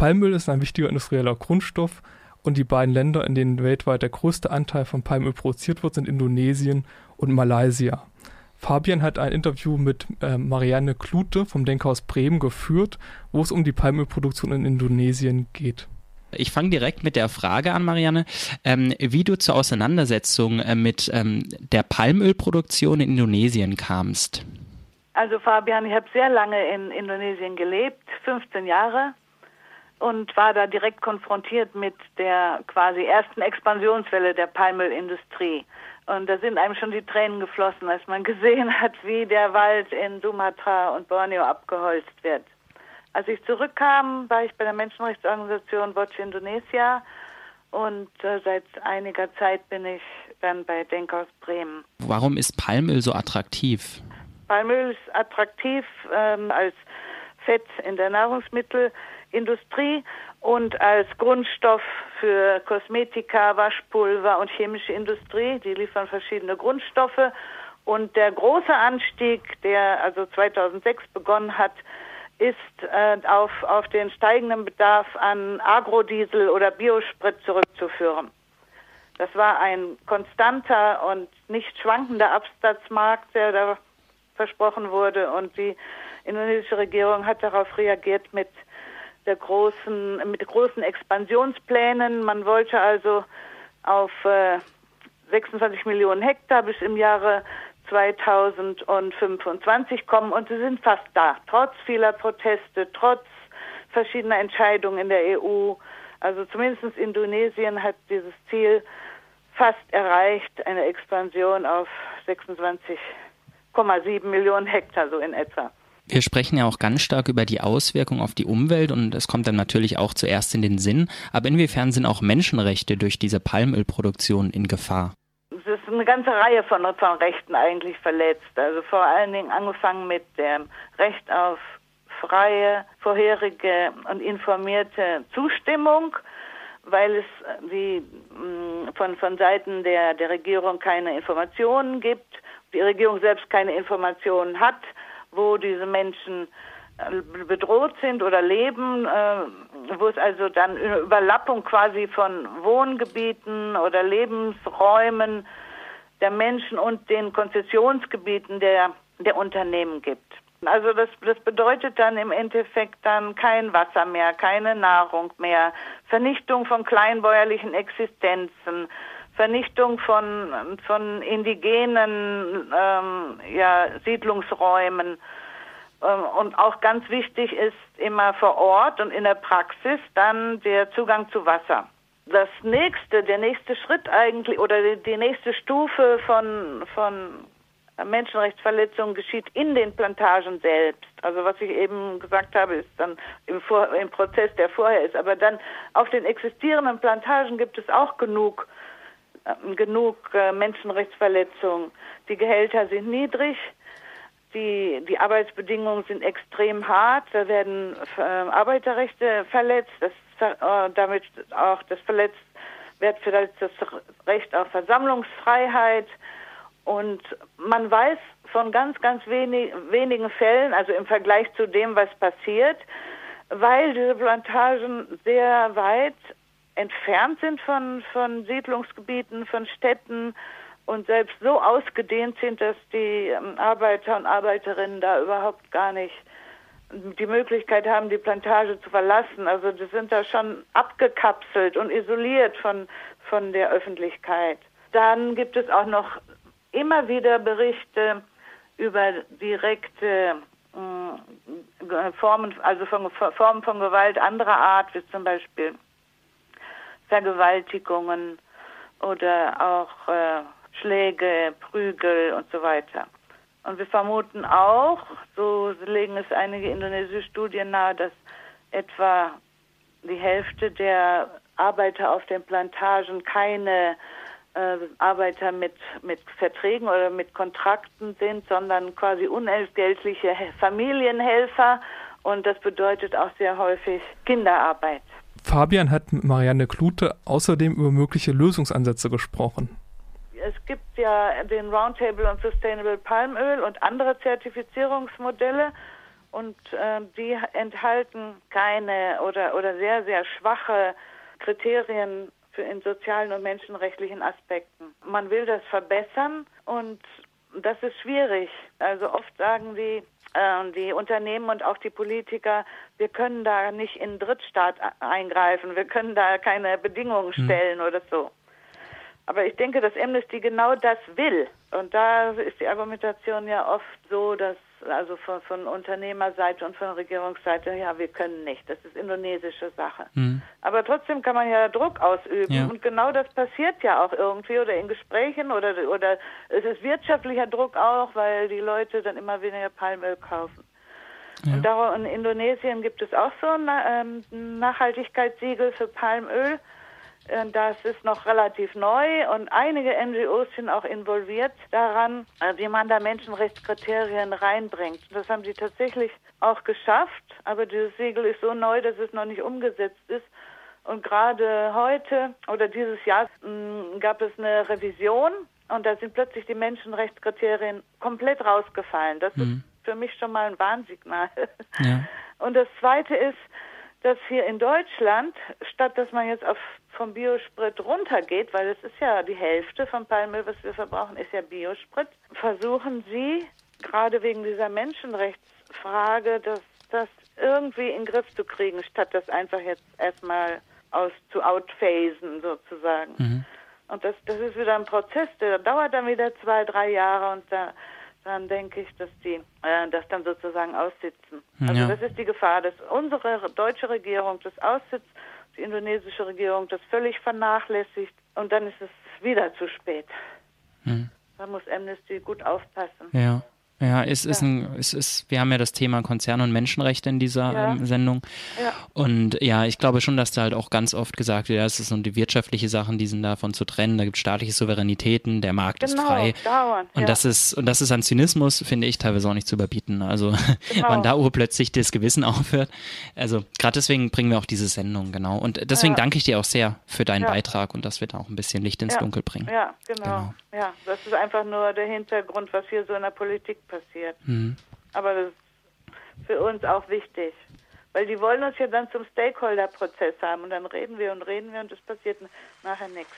Palmöl ist ein wichtiger industrieller Grundstoff und die beiden Länder, in denen weltweit der größte Anteil von Palmöl produziert wird, sind Indonesien und Malaysia. Fabian hat ein Interview mit äh, Marianne Klute vom Denkhaus Bremen geführt, wo es um die Palmölproduktion in Indonesien geht. Ich fange direkt mit der Frage an, Marianne, ähm, wie du zur Auseinandersetzung äh, mit ähm, der Palmölproduktion in Indonesien kamst. Also Fabian, ich habe sehr lange in Indonesien gelebt, 15 Jahre und war da direkt konfrontiert mit der quasi ersten Expansionswelle der Palmölindustrie. Und da sind einem schon die Tränen geflossen, als man gesehen hat, wie der Wald in Sumatra und Borneo abgeholzt wird. Als ich zurückkam, war ich bei der Menschenrechtsorganisation Watch Indonesia und äh, seit einiger Zeit bin ich dann bei Denkhaus Bremen. Warum ist Palmöl so attraktiv? Palmöl ist attraktiv ähm, als Fett in der Nahrungsmittelindustrie und als Grundstoff für Kosmetika, Waschpulver und chemische Industrie. Die liefern verschiedene Grundstoffe. Und der große Anstieg, der also 2006 begonnen hat, ist äh, auf, auf den steigenden Bedarf an Agrodiesel oder Biosprit zurückzuführen. Das war ein konstanter und nicht schwankender Absatzmarkt, der da versprochen wurde und die indonesische Regierung hat darauf reagiert mit der großen, mit großen Expansionsplänen. Man wollte also auf äh, 26 Millionen Hektar bis im Jahre 2025 kommen und sie sind fast da, trotz vieler Proteste, trotz verschiedener Entscheidungen in der EU. Also zumindest Indonesien hat dieses Ziel fast erreicht, eine Expansion auf 26,7 Millionen Hektar, so in etwa. Wir sprechen ja auch ganz stark über die Auswirkungen auf die Umwelt und es kommt dann natürlich auch zuerst in den Sinn. Aber inwiefern sind auch Menschenrechte durch diese Palmölproduktion in Gefahr? eine ganze Reihe von, von Rechten eigentlich verletzt. Also vor allen Dingen angefangen mit dem Recht auf freie, vorherige und informierte Zustimmung, weil es die, mm, von, von Seiten der, der Regierung keine Informationen gibt, die Regierung selbst keine Informationen hat, wo diese Menschen äh, bedroht sind oder leben, äh, wo es also dann eine Überlappung quasi von Wohngebieten oder Lebensräumen der Menschen und den Konzessionsgebieten der, der Unternehmen gibt. Also das, das bedeutet dann im Endeffekt dann kein Wasser mehr, keine Nahrung mehr, Vernichtung von kleinbäuerlichen Existenzen, Vernichtung von, von indigenen ähm, ja, Siedlungsräumen. Ähm, und auch ganz wichtig ist immer vor Ort und in der Praxis dann der Zugang zu Wasser das nächste, der nächste Schritt eigentlich oder die, die nächste Stufe von, von Menschenrechtsverletzungen geschieht in den Plantagen selbst. Also was ich eben gesagt habe, ist dann im, Vor im Prozess, der vorher ist. Aber dann auf den existierenden Plantagen gibt es auch genug, genug äh, Menschenrechtsverletzungen. Die Gehälter sind niedrig, die, die Arbeitsbedingungen sind extrem hart, da werden äh, Arbeiterrechte verletzt, das, äh, damit auch das verletzt wird vielleicht das Recht auf Versammlungsfreiheit. Und man weiß von ganz, ganz wenig, wenigen Fällen, also im Vergleich zu dem, was passiert, weil diese Plantagen sehr weit entfernt sind von, von Siedlungsgebieten, von Städten, und selbst so ausgedehnt sind, dass die ähm, Arbeiter und Arbeiterinnen da überhaupt gar nicht die Möglichkeit haben, die Plantage zu verlassen. Also die sind da schon abgekapselt und isoliert von, von der Öffentlichkeit. Dann gibt es auch noch immer wieder Berichte über direkte äh, Formen, also von Formen von Gewalt anderer Art, wie zum Beispiel Vergewaltigungen oder auch äh, Schläge, Prügel und so weiter. Und wir vermuten auch, so legen es einige indonesische Studien nahe, dass etwa die Hälfte der Arbeiter auf den Plantagen keine äh, Arbeiter mit, mit Verträgen oder mit Kontrakten sind, sondern quasi unentgeltliche Familienhelfer. Und das bedeutet auch sehr häufig Kinderarbeit. Fabian hat mit Marianne Klute außerdem über mögliche Lösungsansätze gesprochen es gibt ja den Roundtable on Sustainable Palmöl und andere Zertifizierungsmodelle. und äh, die enthalten keine oder, oder sehr, sehr schwache Kriterien für in sozialen und menschenrechtlichen Aspekten. Man will das verbessern und das ist schwierig. Also oft sagen die, die Unternehmen und auch die Politiker, wir können da nicht in Drittstaat eingreifen, wir können da keine Bedingungen hm. stellen hm. oder so. Aber ich denke, dass Amnesty genau das will. Und da ist die Argumentation ja oft so, dass also von, von Unternehmerseite und von Regierungsseite, ja, wir können nicht. Das ist indonesische Sache. Mhm. Aber trotzdem kann man ja Druck ausüben. Ja. Und genau das passiert ja auch irgendwie oder in Gesprächen oder, oder es ist wirtschaftlicher Druck auch, weil die Leute dann immer weniger Palmöl kaufen. Ja. Und da in Indonesien gibt es auch so ein ähm, Nachhaltigkeitssiegel für Palmöl. Äh, das ist noch relativ neu und einige NGOs sind auch involviert daran, äh, wie man da Menschenrechtskriterien reinbringt. Das haben sie tatsächlich auch geschafft, aber dieses Siegel ist so neu, dass es noch nicht umgesetzt ist. Und gerade heute oder dieses Jahr mm, gab es eine Revision und da sind plötzlich die Menschenrechtskriterien komplett rausgefallen. Das mhm. ist für mich schon mal ein Warnsignal. Ja. Und das Zweite ist, dass hier in Deutschland, statt dass man jetzt auf vom Biosprit runtergeht, weil es ist ja die Hälfte vom Palmöl, was wir verbrauchen, ist ja Biosprit, versuchen Sie gerade wegen dieser Menschenrechtsfrage, dass das irgendwie in den Griff zu kriegen, statt das einfach jetzt erstmal aus zu outphasen sozusagen. Mhm. Und das, das ist wieder ein Prozess, der dauert dann wieder zwei, drei Jahre und da dann denke ich, dass die äh, das dann sozusagen aussitzen. Also ja. das ist die Gefahr, dass unsere deutsche Regierung das aussitzt die indonesische Regierung das völlig vernachlässigt und dann ist es wieder zu spät. Hm. Da muss Amnesty gut aufpassen. Ja. Ja, es ja. ist ein, es ist, wir haben ja das Thema Konzerne und Menschenrechte in dieser ja. ähm, Sendung. Ja. Und ja, ich glaube schon, dass da halt auch ganz oft gesagt wird, ja, es ist so die wirtschaftliche Sachen, die sind davon zu trennen. Da gibt es staatliche Souveränitäten, der Markt genau, ist frei. Dauernd, und das ist, und das ist an Zynismus, finde ich, teilweise auch nicht zu überbieten. Also, genau. wann da urplötzlich das Gewissen aufhört. Also, gerade deswegen bringen wir auch diese Sendung, genau. Und deswegen danke ich dir auch sehr für deinen Beitrag und dass wir da auch ein bisschen Licht ins Dunkel bringen. Ja, genau. genau. Ja, das ist einfach nur der Hintergrund, was hier so in der Politik passiert. Mhm. Aber das ist für uns auch wichtig. Weil die wollen uns ja dann zum Stakeholder-Prozess haben und dann reden wir und reden wir und es passiert nachher nichts.